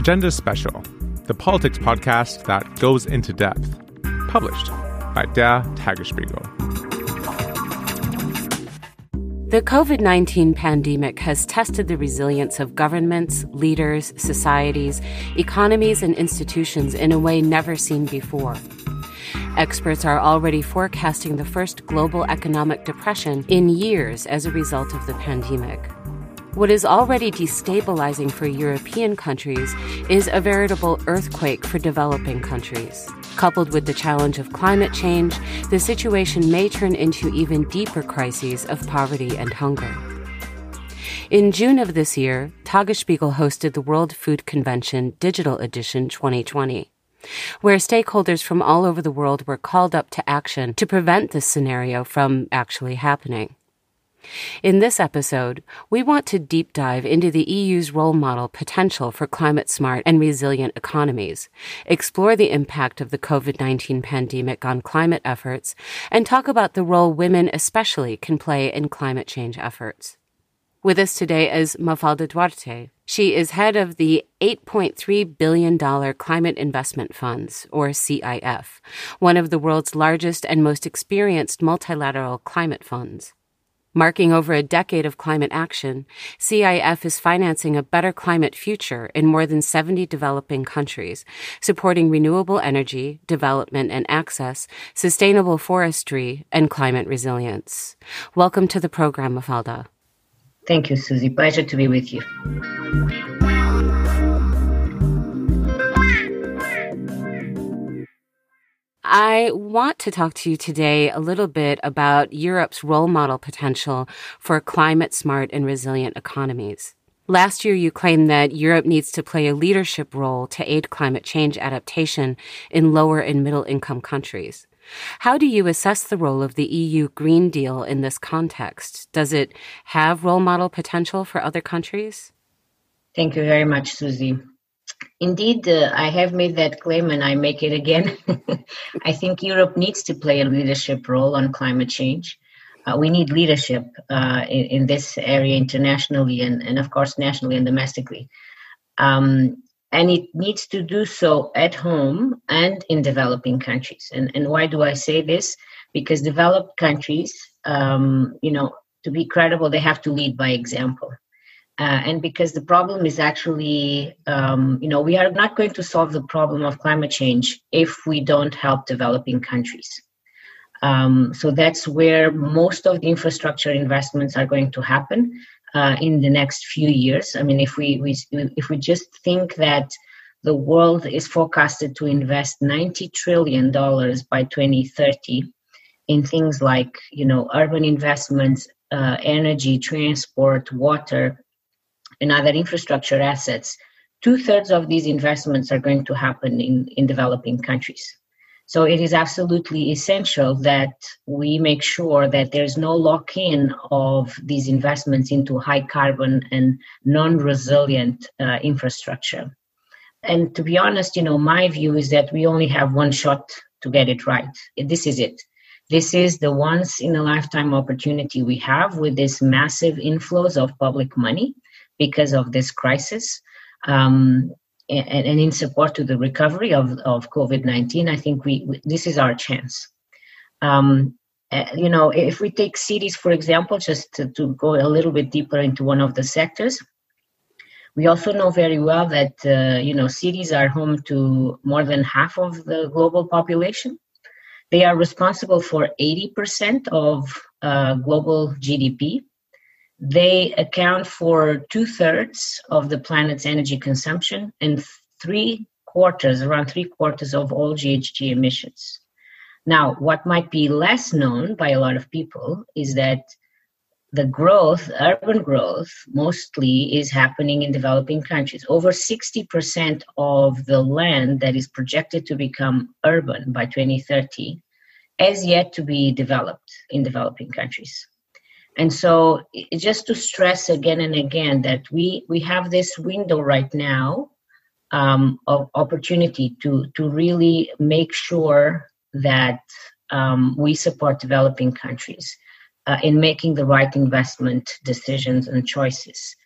Agenda Special, the politics podcast that goes into depth, published by Der Tagesspiegel. The COVID 19 pandemic has tested the resilience of governments, leaders, societies, economies, and institutions in a way never seen before. Experts are already forecasting the first global economic depression in years as a result of the pandemic. What is already destabilizing for European countries is a veritable earthquake for developing countries. Coupled with the challenge of climate change, the situation may turn into even deeper crises of poverty and hunger. In June of this year, Tagesspiegel hosted the World Food Convention Digital Edition 2020 where stakeholders from all over the world were called up to action to prevent this scenario from actually happening. In this episode, we want to deep dive into the EU's role model potential for climate smart and resilient economies, explore the impact of the COVID 19 pandemic on climate efforts, and talk about the role women especially can play in climate change efforts. With us today is Mafalda Duarte. She is head of the $8.3 billion Climate Investment Funds, or CIF, one of the world's largest and most experienced multilateral climate funds. Marking over a decade of climate action, CIF is financing a better climate future in more than 70 developing countries, supporting renewable energy, development and access, sustainable forestry, and climate resilience. Welcome to the program, Mafalda. Thank you, Susie. Pleasure to be with you. I want to talk to you today a little bit about Europe's role model potential for climate smart and resilient economies. Last year, you claimed that Europe needs to play a leadership role to aid climate change adaptation in lower and middle income countries. How do you assess the role of the EU Green Deal in this context? Does it have role model potential for other countries? Thank you very much, Susie. Indeed, uh, I have made that claim and I make it again. I think Europe needs to play a leadership role on climate change. Uh, we need leadership uh, in, in, this area internationally and, and, of course, nationally and domestically. Um, and it needs to do so at home and in developing countries. And, and why do I say this? Because developed countries, um, you know, to be credible, they have to lead by example. Uh, and because the problem is actually, um, you know, we are not going to solve the problem of climate change if we don't help developing countries. Um, so that's where most of the infrastructure investments are going to happen uh, in the next few years. I mean, if we, we if we just think that the world is forecasted to invest 90 trillion dollars by 2030 in things like you know urban investments, uh, energy, transport, water, and other infrastructure assets. Two thirds of these investments are going to happen in, in developing countries. So it is absolutely essential that we make sure that there's no lock in of these investments into high carbon and non resilient uh, infrastructure. And to be honest, you know, my view is that we only have one shot to get it right. This is it. This is the once in a lifetime opportunity we have with this massive inflows of public money because of this crisis. Um, and, and in support to the recovery of, of COVID-19, I think we, we this is our chance. Um, you know, if we take cities, for example, just to, to, go a little bit deeper into one of the sectors, we also know very well that, uh, you know, cities are home to more than half of the global population. They are responsible for 80% of uh, global GDP. They account for two thirds of the planet's energy consumption and three quarters, around three quarters of all GHG emissions. Now, what might be less known by a lot of people is that the growth, urban growth, mostly is happening in developing countries. Over 60% of the land that is projected to become urban by 2030 has yet to be developed in developing countries and so just to stress again and again that we we have this window right now um, of opportunity to to really make sure that um, we support developing countries uh, in making the right investment decisions and choices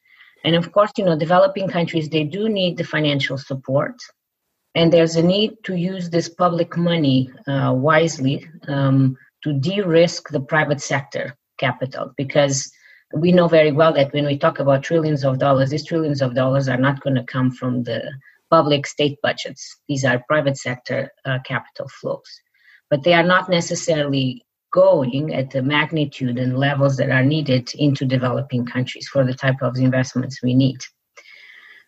And of course, you know, developing countries, they do need the financial support. And there's a need to use this public money uh, wisely um, to de risk the private sector capital because we know very well that when we talk about trillions of dollars, these trillions of dollars are not going to come from the public state budgets. These are private sector uh, capital flows. But they are not necessarily going at the magnitude and levels that are needed into developing countries for the type of investments we need.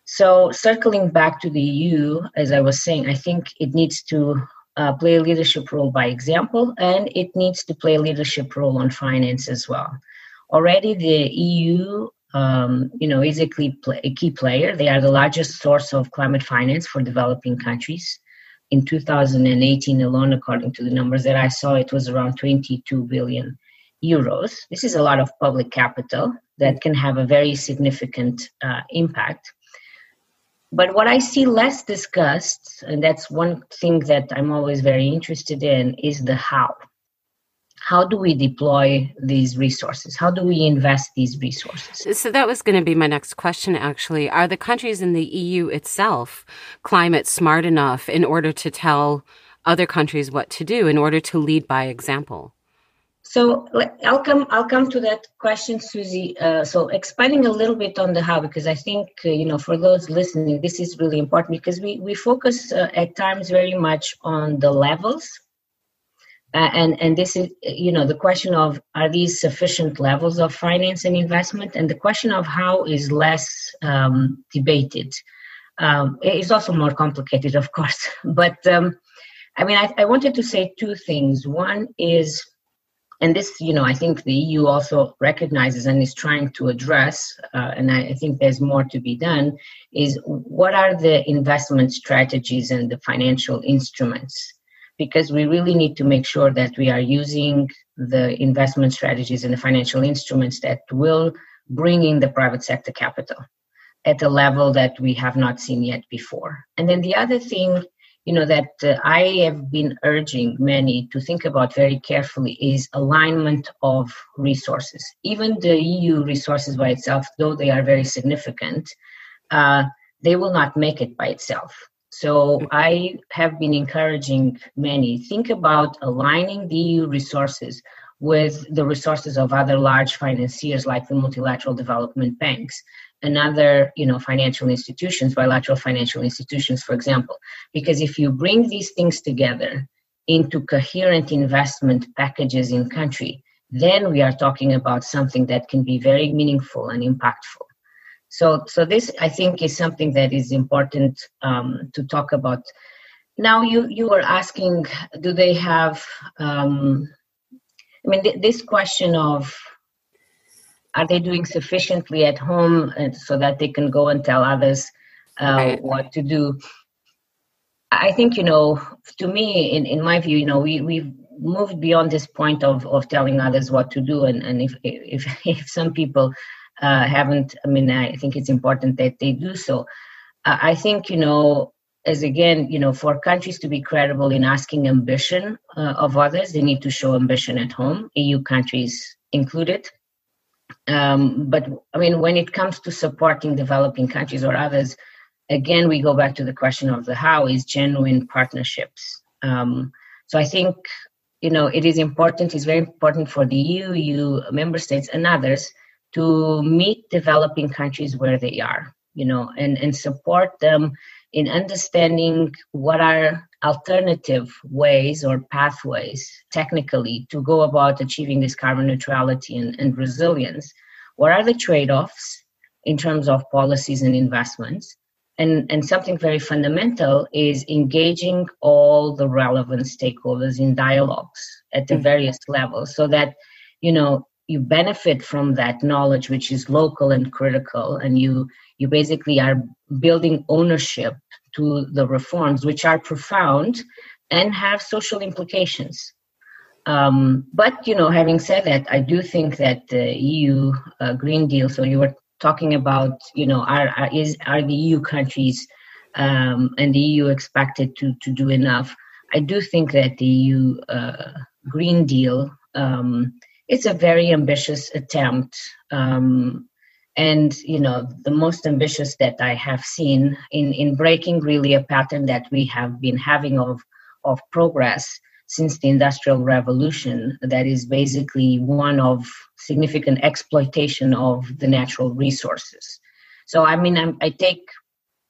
So, circling back to the EU, as I was saying, I think it needs to uh, play a leadership role by example, and it needs to play a leadership role on finance as well. Already, the EU, um, you know, is a key, a key player. They are the largest source of climate finance for developing countries in 2018 alone, according to the numbers that I saw, it was around 22 billion euros. This is a lot of public capital that can have a very significant uh, impact. But what I see less discussed, and that's one thing that I'm always very interested in, is the how how do we deploy these resources? How do we invest these resources? So that was going to be my next question, actually. Are the countries in the EU itself climate smart enough in order to tell other countries what to do, in order to lead by example? So I'll come. I'll come to that question, Susie. Uh, so expanding a little bit on the how, because I think uh, you know, for those listening, this is really important because we we focus uh, at times very much on the levels uh, and and this is you know the question of are these sufficient levels of finance and investment and the question of how is less um, debated um, it's also more complicated of course but um, i mean I, I, wanted to say two things one is and this you know i think the eu also recognizes and is trying to address uh, and I, I think there's more to be done is what are the investment strategies and the financial instruments because we really need to make sure that we are using the investment strategies and the financial instruments that will bring in the private sector capital at a level that we have not seen yet before. And then the other thing, you know, that uh, I have been urging many to think about very carefully is alignment of resources. Even the EU resources by itself, though they are very significant, uh, they will not make it by itself. So I have been encouraging many think about aligning the EU resources with the resources of other large financiers like the multilateral development banks and other you know financial institutions bilateral financial institutions for example because if you bring these things together into coherent investment packages in country then we are talking about something that can be very meaningful and impactful so, so this I think is something that is important um, to talk about. Now, you you were asking, do they have? Um, I mean, th- this question of are they doing sufficiently at home so that they can go and tell others uh, what to do? I think you know, to me, in, in my view, you know, we we've moved beyond this point of, of telling others what to do, and, and if if if some people uh, haven't. I mean, I think it's important that they do so. Uh, I think you know, as again, you know, for countries to be credible in asking ambition uh, of others, they need to show ambition at home, EU countries included. Um, but I mean, when it comes to supporting developing countries or others, again, we go back to the question of the how is genuine partnerships. Um, so I think you know it is important. It's very important for the EU, EU member states, and others to meet developing countries where they are you know and and support them in understanding what are alternative ways or pathways technically to go about achieving this carbon neutrality and, and resilience what are the trade-offs in terms of policies and investments and, and something very fundamental is engaging all the relevant stakeholders in dialogues at the mm-hmm. various levels so that you know you benefit from that knowledge which is local and critical and you you basically are building ownership to the reforms which are profound and have social implications. Um, but you know having said that i do think that the eu uh, green deal so you were talking about you know are, are is are the eu countries um, and the eu expected to to do enough? I do think that the eu uh, green deal um, it's a very ambitious attempt. Um, and you know the most ambitious that i have seen in in breaking really a pattern that we have been having of of progress since the industrial revolution that is basically one of significant exploitation of the natural resources so i mean I'm, i take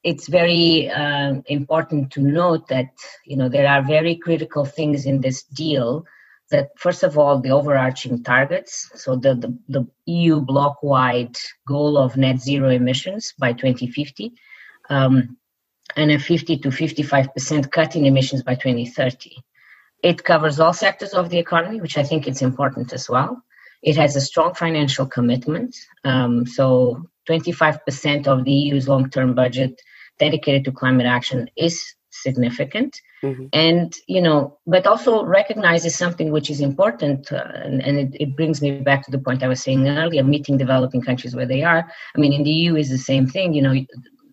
it's very uh, important to note that you know there are very critical things in this deal that first of all the overarching targets so the, the, the eu bloc wide goal of net zero emissions by 2050 um, and a 50 to 55% cut in emissions by 2030 it covers all sectors of the economy which i think is important as well. It has a strong financial commitment um, so 25% of the eu's long-term budget dedicated to climate action is significant mm-hmm. and you know but also recognizes something which is important uh, and, and it, it, brings me back to the point i was saying earlier meeting developing countries where they are i mean in the eu is the same thing you know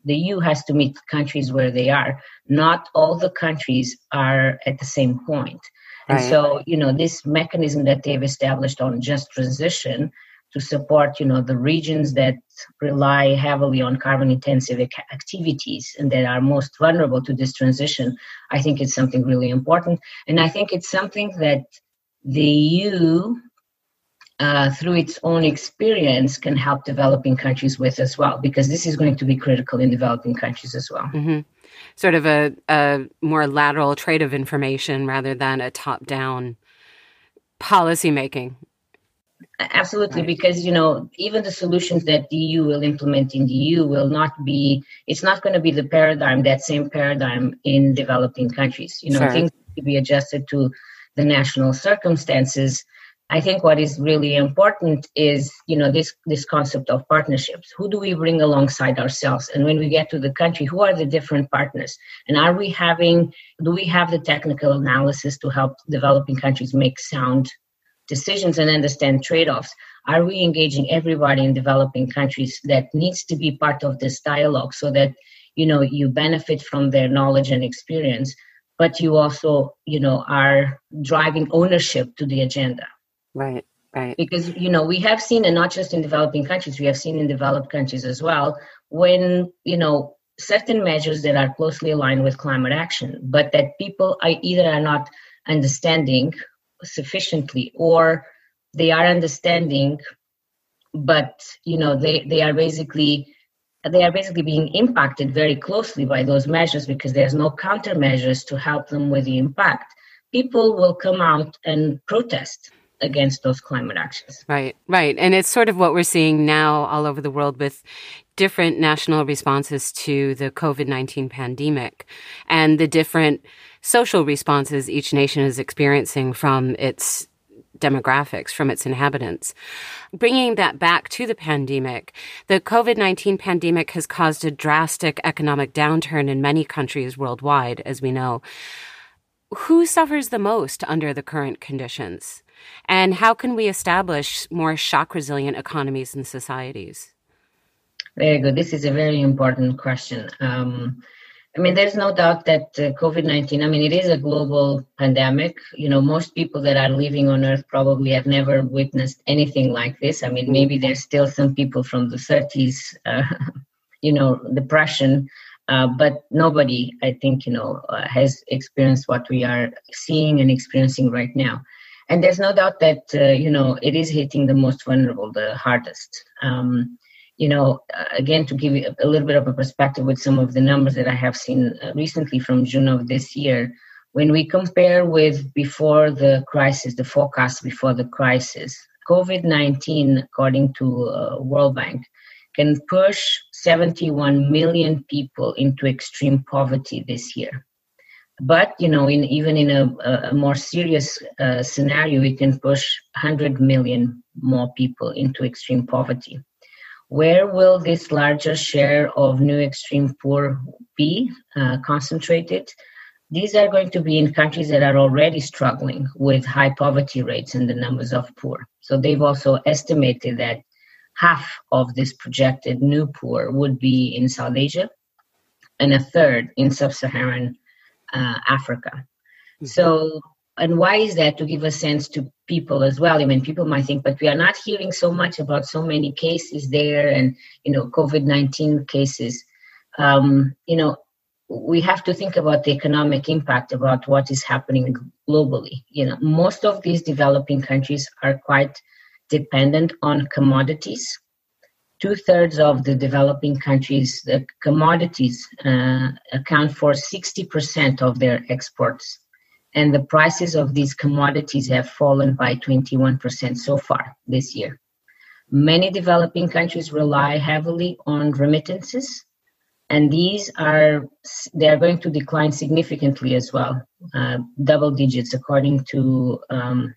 the eu has to meet countries where they are not all the countries are at the same point and right. so you know this mechanism that they've established on just transition to support you know the regions that rely heavily on carbon intensive activities and that are most vulnerable to this transition i think it's something really important and i think it's something that the eu uh, through its own experience can help developing countries with as well because this is going to be critical in developing countries as well mm-hmm. sort of a, a more lateral trade of information rather than a top down policy making Absolutely, right. because you know even the solutions that the EU will implement in the EU will not be. It's not going to be the paradigm, that same paradigm in developing countries. You know, sure. things to be adjusted to the national circumstances. I think what is really important is you know this this concept of partnerships. Who do we bring alongside ourselves? And when we get to the country, who are the different partners? And are we having? Do we have the technical analysis to help developing countries make sound decisions and understand trade-offs are we engaging everybody in developing countries that needs to be part of this dialogue so that you know you benefit from their knowledge and experience but you also you know are driving ownership to the agenda? Right right. Because you know we have seen and not just in developing countries we have seen in developed countries as well when you know certain measures that are closely aligned with climate action but that people are either are not understanding sufficiently or they are understanding but you know they they are basically they are basically being impacted very closely by those measures because there's no countermeasures to help them with the impact. People will come out and protest against those climate actions. Right, right. And it's sort of what we're seeing now all over the world with different national responses to the COVID 19 pandemic and the different social responses each nation is experiencing from its demographics from its inhabitants. Bringing that back to the pandemic, the COVID 19 pandemic has caused a drastic economic downturn in many countries worldwide, as we know. Who suffers the most under the current conditions? And how can we establish more shock resilient economies and societies? Very good. This is a very important question. Um, I mean, there's no doubt that uh, COVID 19, I mean, it is a global pandemic. You know, most people that are living on Earth probably have never witnessed anything like this. I mean, maybe there's still some people from the 30s, uh, you know, depression, uh, but nobody, I think, you know, uh, has experienced what we are seeing and experiencing right now and there's no doubt that uh, you know it is hitting the most vulnerable the hardest. Um, you know uh, again to give you a little bit of a perspective with some of the numbers that i have seen uh, recently from june of this year when we compare with before the crisis the forecast before the crisis covid-19 according to uh, world bank can push 71 million people into extreme poverty this year but you know, in even in a, a more serious uh, scenario, we can push 100 million more people into extreme poverty. Where will this larger share of new extreme poor be uh, concentrated? These are going to be in countries that are already struggling with high poverty rates and the numbers of poor. So they've also estimated that half of this projected new poor would be in South Asia and a third in sub Saharan uh, Africa. Mm-hmm. So and why is that to give a sense to people as well i mean people might think but we are not hearing so much about so many cases there and you know covid-19 cases um, you know we have to think about the economic impact about what is happening globally you know most of these developing countries are quite dependent on commodities two-thirds of the developing countries the commodities uh, account for 60% of their exports and the prices of these commodities have fallen by 21% so far this year many developing countries rely heavily on remittances and these are they are going to decline significantly as well, uh, double digits according to um,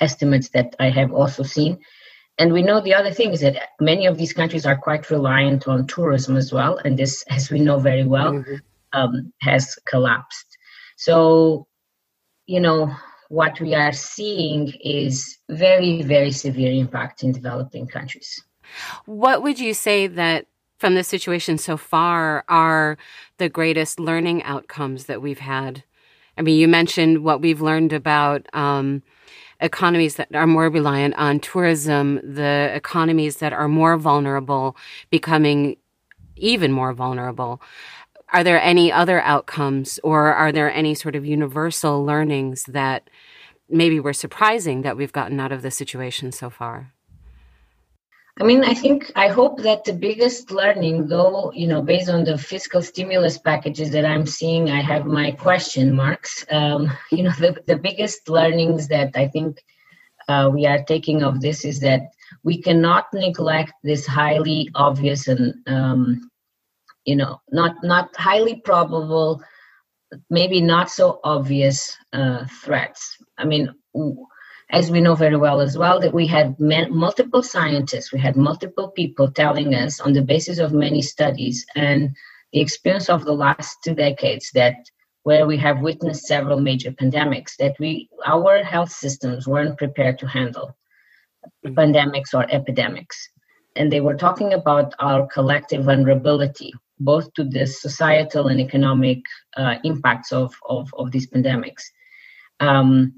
estimates that I have also seen. And we know the other thing is that many of these countries are quite reliant on tourism as well, and this, as we know very well, mm-hmm. um, has collapsed. So, you know, what we are seeing is very, very severe impact in developing countries. What would you say that from the situation so far are the greatest learning outcomes that we've had? I mean, you mentioned what we've learned about um, economies that are more reliant on tourism, the economies that are more vulnerable becoming even more vulnerable. Are there any other outcomes or are there any sort of universal learnings that maybe were surprising that we've gotten out of the situation so far? I mean, I think, I hope that the biggest learning, though, you know, based on the fiscal stimulus packages that I'm seeing, I have my question marks. Um, you know, the, the biggest learnings that I think uh, we are taking of this is that we cannot neglect this highly obvious and, um, you know, not not highly probable, maybe not so obvious uh, threats. I mean, as we know very well as well, that we had multiple scientists, we had multiple people telling us on the basis of many studies and the experience of the last two decades that where we have witnessed several major pandemics that we our health systems weren't prepared to handle mm-hmm. pandemics or epidemics and they were talking about our collective vulnerability both to the societal and economic uh, impacts of, of, of these pandemics um,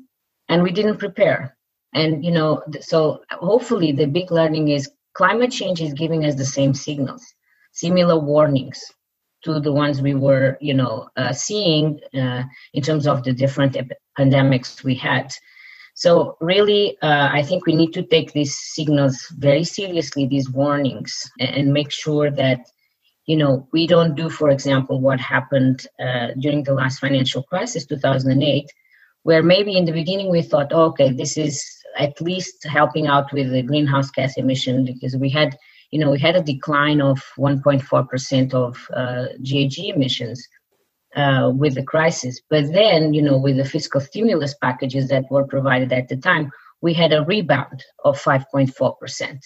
and we didn't prepare. And you know so hopefully the big learning is climate change is giving us the same signals similar warnings to the ones we were you know uh, seeing uh, in terms of the different ep- pandemics we had. So really uh, i think we need to take these signals very seriously these warnings and, make sure that you know we don't do for example what happened uh, during the last financial crisis 2008 where maybe in the beginning we thought, oh, okay, this is at least helping out with the greenhouse gas emission because we had, you know, we had a decline of 1.4% of uh, GHG emissions uh, with the crisis. But then, you know, with the fiscal stimulus packages that were provided at the time, we had a rebound of 5.4%.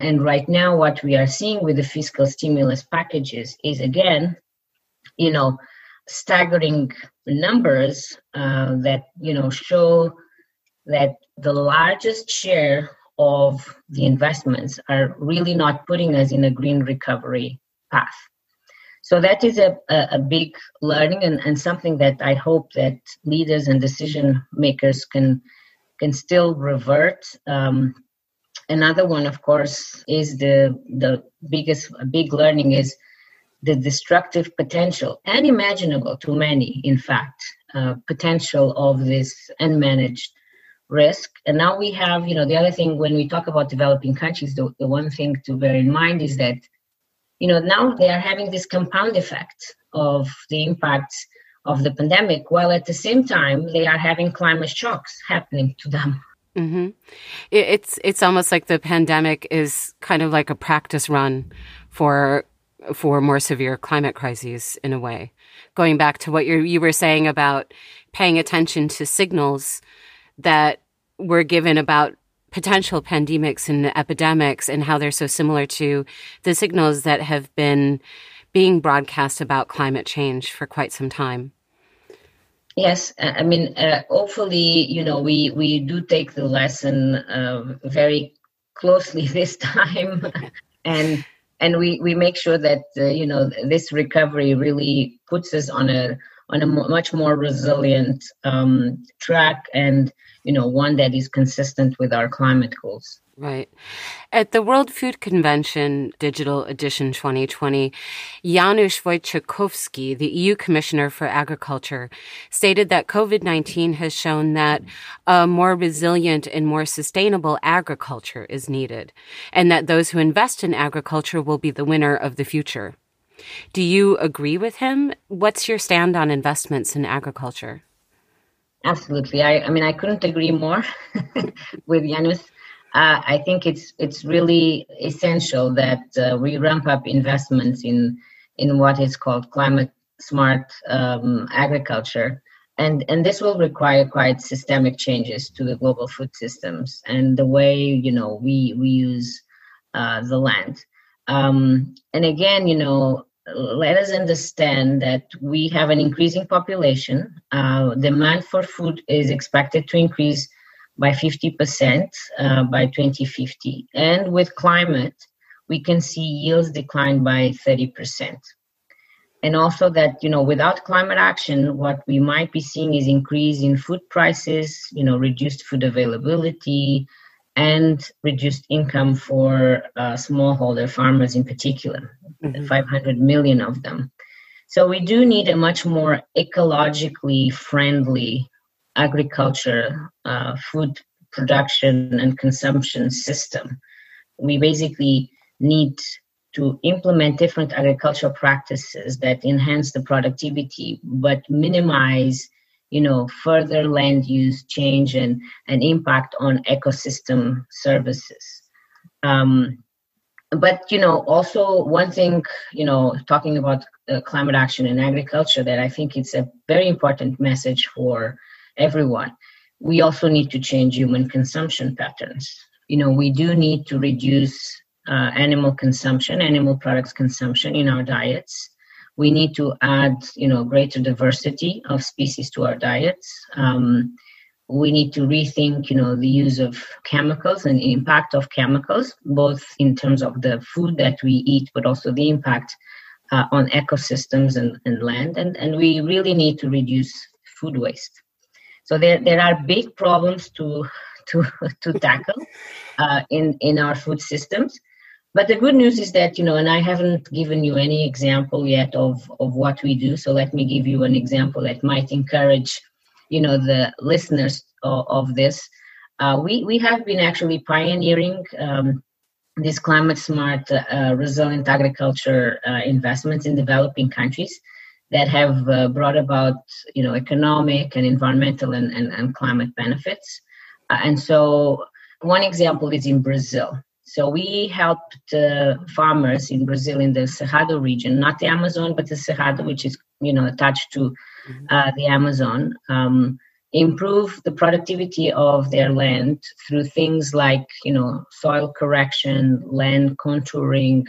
And right now, what we are seeing with the fiscal stimulus packages is again, you know, staggering numbers uh, that you know show that the largest share of the investments are really not putting us in a green recovery path. So that is a, a, a big learning and, and something that I hope that leaders and decision makers can can still revert. Um, another one, of course, is the the biggest big learning is the destructive potential, unimaginable to many, in fact, uh, potential of this unmanaged risk. And now we have, you know, the other thing when we talk about developing countries, the, the one thing to bear in mind is that, you know, now they are having this compound effect of the impacts of the pandemic, while at the same time they are having climate shocks happening to them. Mm-hmm. It's it's almost like the pandemic is kind of like a practice run for for more severe climate crises in a way. Going back to what you were saying about paying attention to signals that were given about potential pandemics and epidemics and how they're so similar to the signals that have been being broadcast about climate change for quite some time. Yes, I mean, uh, hopefully, you know, we we do take the lesson uh, very closely this time, and and we we make sure that uh, you know this recovery really puts us on a on a much more resilient um, track and you know one that is consistent with our climate goals Right. At the World Food Convention Digital Edition 2020, Janusz Wojciechowski, the EU Commissioner for Agriculture, stated that COVID-19 has shown that a more resilient and more sustainable agriculture is needed, and that those who invest in agriculture will be the winner of the future. Do you agree with him? What's your stand on investments in agriculture? Absolutely. I, I mean, I couldn't agree more with Janusz uh, I think it's it's really essential that uh, we ramp up investments in in what is called climate smart um, agriculture, and and this will require quite systemic changes to the global food systems and the way you know we we use uh, the land. Um, and again, you know, let us understand that we have an increasing population. Uh, demand for food is expected to increase by 50% uh, by 2050. And with climate, we can see yields decline by 30%. And also that, you know, without climate action, what we might be seeing is increase in food prices, you know, reduced food availability, and reduced income for uh, smallholder farmers in particular, mm-hmm. 500 million of them. So we do need a much more ecologically friendly agriculture, uh, food production and consumption system. We basically need to implement different agricultural practices that enhance the productivity but minimize you know further land use change and, and impact on ecosystem services um, but you know also one thing you know talking about uh, climate action in agriculture that i think it's a very important message for everyone. We also need to change human consumption patterns. You know, we do need to reduce uh, animal consumption, animal products consumption in our diets. We need to add, you know, greater diversity of species to our diets. Um, we need to rethink, you know, the use of chemicals and the impact of chemicals, both in terms of the food that we eat, but also the impact uh, on ecosystems and, and land. And, and we really need to reduce food waste. So there, there are big problems to to to tackle uh, in in our food systems. But the good news is that you know, and I haven't given you any example yet of of what we do. So let me give you an example that might encourage, you know, the listeners of, of this. Uh, we we have been actually pioneering um, this climate smart, uh, resilient agriculture uh, investments in developing countries that have uh, brought about you know economic and environmental and, and, and climate benefits uh, and so one example is in brazil so we helped uh, farmers in brazil in the cerrado region not the amazon but the cerrado which is you know attached to mm-hmm. uh, the amazon um, improve the productivity of their land through things like you know soil correction land contouring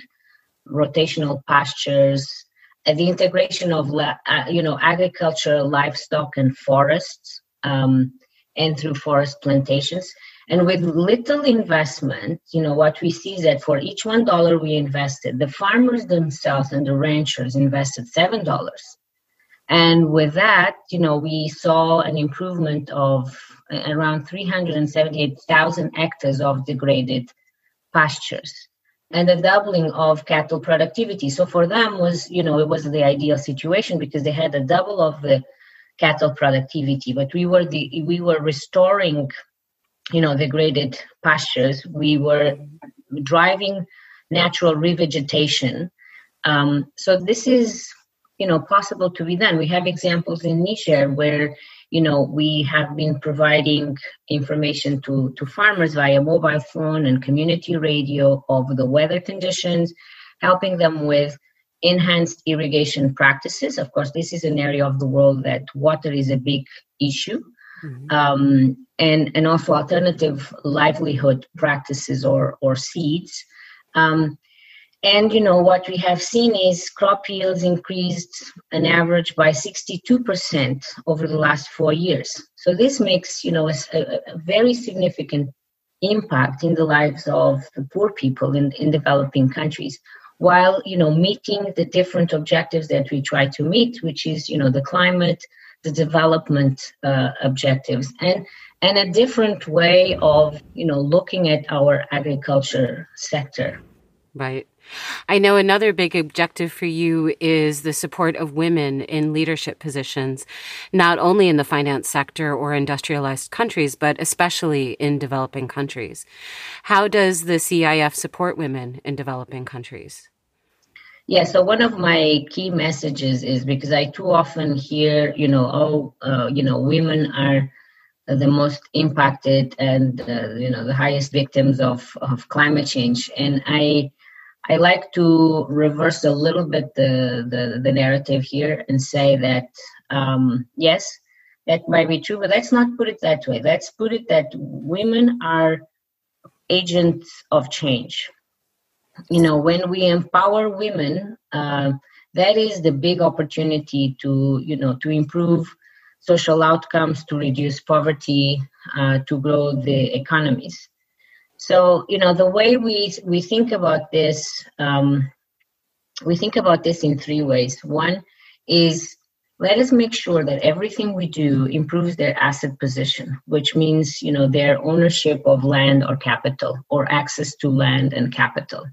rotational pastures the integration of uh, you know agriculture, livestock, and forests, um, and through forest plantations. And with little investment, you know what we see is that for each one dollar we invested, the farmers themselves and the ranchers invested seven dollars. And with that, you know, we saw an improvement of around 378,000 hectares of degraded pastures and a doubling of cattle productivity. So for them was, you know, it was the ideal situation because they had a double of the cattle productivity. But we were the we were restoring, you know, degraded pastures. We were driving natural revegetation. Um, so this is, you know, possible to be done. We have examples in Niger where you know, we have been providing information to, to farmers via mobile phone and community radio of the weather conditions, helping them with enhanced irrigation practices. Of course, this is an area of the world that water is a big issue. Mm-hmm. Um, and, and also alternative livelihood practices or, or seeds. Um, and you know what we have seen is crop yields increased an average by 62% over the last four years. So this makes you know a, a very significant impact in the lives of the poor people in, in developing countries while you know meeting the different objectives that we try to meet which is you know the climate the development uh, objectives and and a different way of you know looking at our agriculture sector right I know another big objective for you is the support of women in leadership positions, not only in the finance sector or industrialized countries, but especially in developing countries. How does the CIF support women in developing countries? Yeah, so one of my key messages is because I too often hear, you know, oh, uh, you know, women are the most impacted and uh, you know the highest victims of of climate change, and I I like to reverse a little bit the, the, the narrative here and say that, um, yes, that might be true, but let's not put it that way. Let's put it that women are agents of change. You know, when we empower women, uh, that is the big opportunity to, you know, to improve social outcomes, to reduce poverty, uh, to grow the economies. So you know the way we we think about this, um, we think about this in three ways. One is let us make sure that everything we do improves their asset position, which means you know their ownership of land or capital or access to land and capital.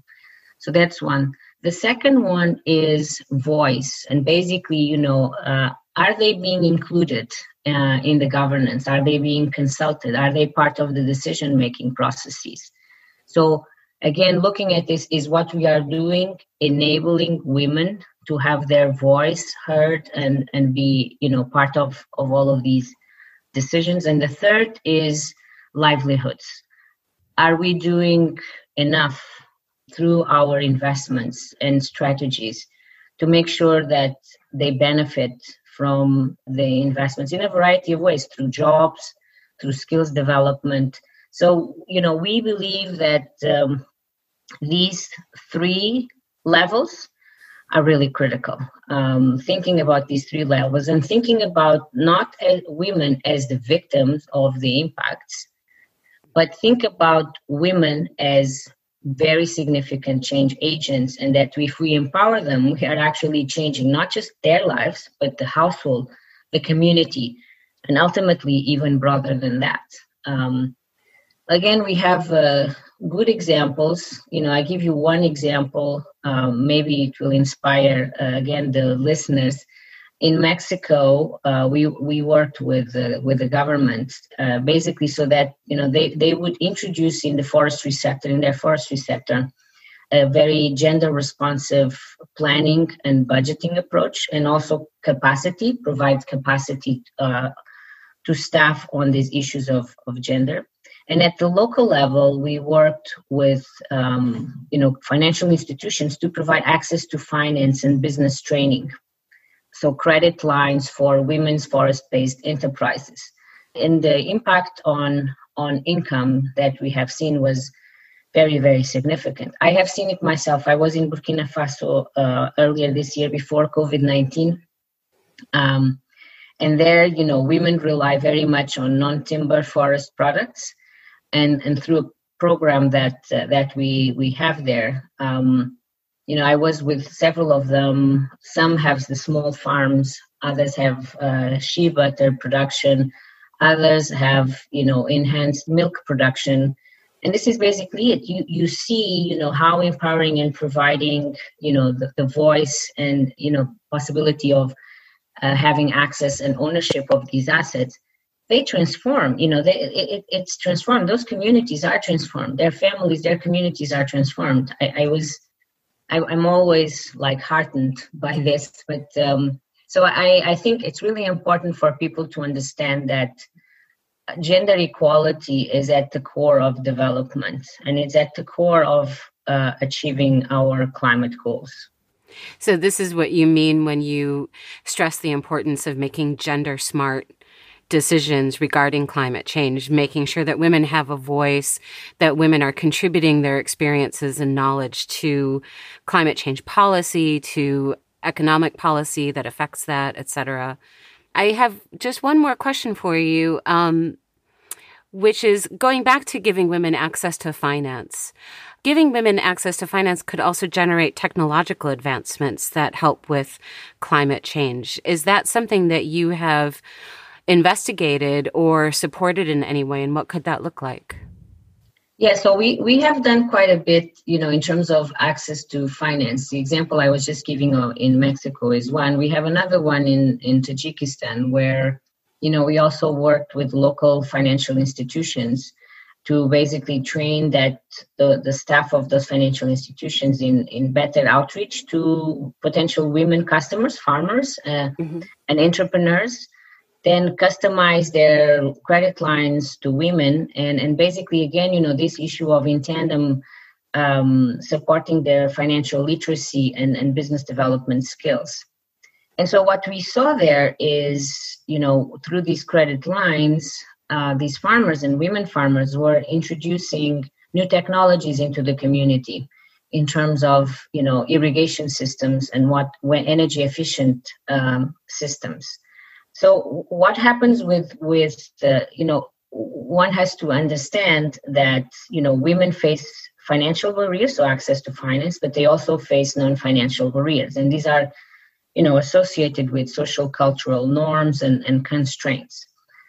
So that's one. The second one is voice, and basically, you know, uh, are they being included uh, in the governance? Are they being consulted? Are they part of the decision making processes? So, again, looking at this is what we are doing, enabling women to have their voice heard and, and be, you know, part of, of all of these decisions. And the third is livelihoods. Are we doing enough through our investments and strategies to make sure that they benefit from the investments in a variety of ways through jobs, through skills development. So, you know, we believe that um, these three levels are really critical. Um, thinking about these three levels and thinking about not as women as the victims of the impacts, but think about women as very significant change agents and that if we empower them we are actually changing not just their lives but the household the community and ultimately even broader than that. Um, again we have uh, good examples. You know i give you one example. Um, maybe it will inspire uh, again the listeners in Mexico, uh, we we worked with uh, with the government uh, basically so that you know they they would introduce in the forestry sector in their forestry sector a very gender responsive planning and budgeting approach, and also capacity provide capacity uh, to staff on these issues of of gender. And at the local level, we worked with um, you know financial institutions to provide access to finance and business training so credit lines for women's forest-based enterprises. And the impact on on income that we have seen was very very significant. I have seen it myself. I was in Burkina Faso uh, earlier this year before COVID nineteen. Um, and there, you know, women rely very much on non-timber forest products, and and through a program that uh, that we we have there, um, you know, I was with several of them. Some have the small farms, others have uh, shea butter production, others have, you know, enhanced milk production. And this is basically it. You you see, you know, how empowering and providing, you know, the, the voice and you know possibility of uh, having access and ownership of these assets they transform you know they, it, it's transformed those communities are transformed their families their communities are transformed i, I was I, am always like heartened by this. But um, so I, I think it's really important for people to understand that gender equality is at the core of development and it's at the core of uh, achieving our climate goals. So, this is what you mean when you stress the importance of making gender smart decisions regarding climate change, making sure that women have a voice, that women are contributing their experiences and knowledge to climate change policy, to economic policy that affects that, etc. I have just one more question for you, um, which is going back to giving women access to finance. Giving women access to finance could also generate technological advancements that help with climate change. Is that something that you have investigated or supported in any way, and what could that look like? Yeah, so we, we have done quite a bit, you know, in terms of access to finance. The example I was just giving in Mexico is one. We have another one in, in Tajikistan where, you know, we also worked with local financial institutions to basically train that the, the staff of those financial institutions in, in better outreach to potential women customers, farmers, uh, mm-hmm. and entrepreneurs then customize their credit lines to women. And and basically again you know this issue of in tandem um, supporting their financial literacy and, and business development skills. And so what we saw there is you know through these credit lines uh, these farmers and women farmers were introducing new technologies into the community in terms of you know irrigation systems and what energy efficient um, systems so what happens with with the, you know one has to understand that you know women face financial barriers, so access to finance, but they also face non-financial barriers, and these are you know associated with social cultural norms and, and constraints.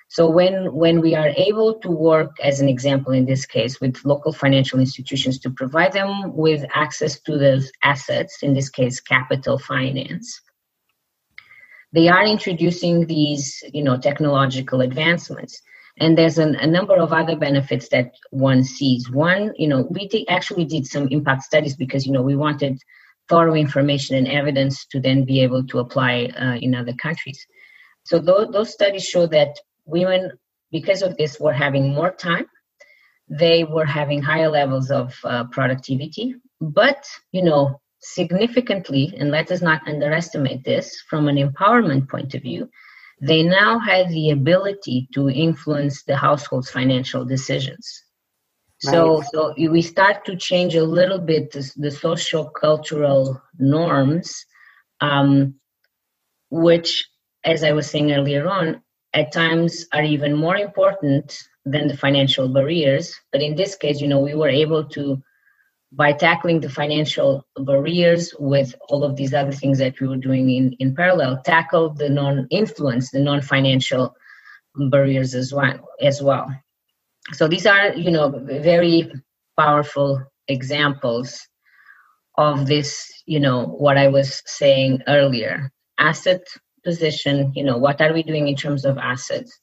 So when when we are able to work, as an example in this case, with local financial institutions to provide them with access to those assets, in this case, capital finance, they are introducing these you know technological advancements. And there's an, a number of other benefits that one sees. One you know we did, actually did some impact studies because you know we wanted thorough information and evidence to then be able to apply uh, in other countries. So those, those studies show that women because of this were having more time. They were having higher levels of uh, productivity. But you know significantly, and let us not underestimate this, from an empowerment point of view, they now have the ability to influence the household's financial decisions. Right. So, so we start to change a little bit the, the social cultural norms, um, which, as I was saying earlier on, at times are even more important than the financial barriers. But in this case, you know, we were able to by tackling the financial barriers with all of these other things that we were doing in, in parallel, tackle the non-influence, the non-financial barriers as well as well. So these are, you know, very powerful examples of this, you know, what I was saying earlier. Asset position, you know, what are we doing in terms of assets?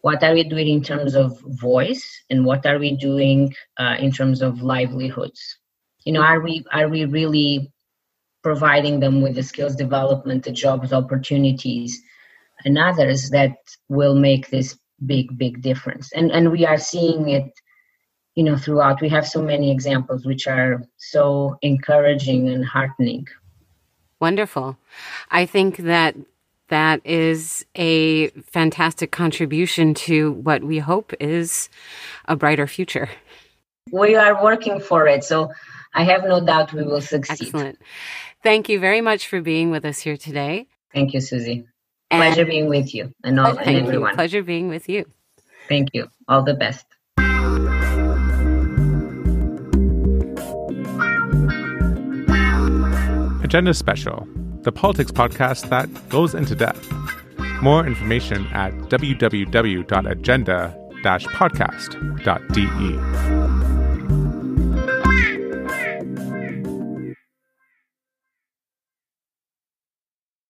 What are we doing in terms of voice? And what are we doing uh, in terms of livelihoods? you know are we are we really providing them with the skills development the jobs opportunities and others that will make this big big difference and and we are seeing it you know throughout we have so many examples which are so encouraging and heartening wonderful i think that that is a fantastic contribution to what we hope is a brighter future we are working for it so I have no doubt we will succeed. Excellent. Thank you very much for being with us here today. Thank you, Susie. And Pleasure being with you and all and everyone. You. Pleasure being with you. Thank you. All the best. Agenda Special, the politics podcast that goes into depth. More information at www.agenda-podcast.de.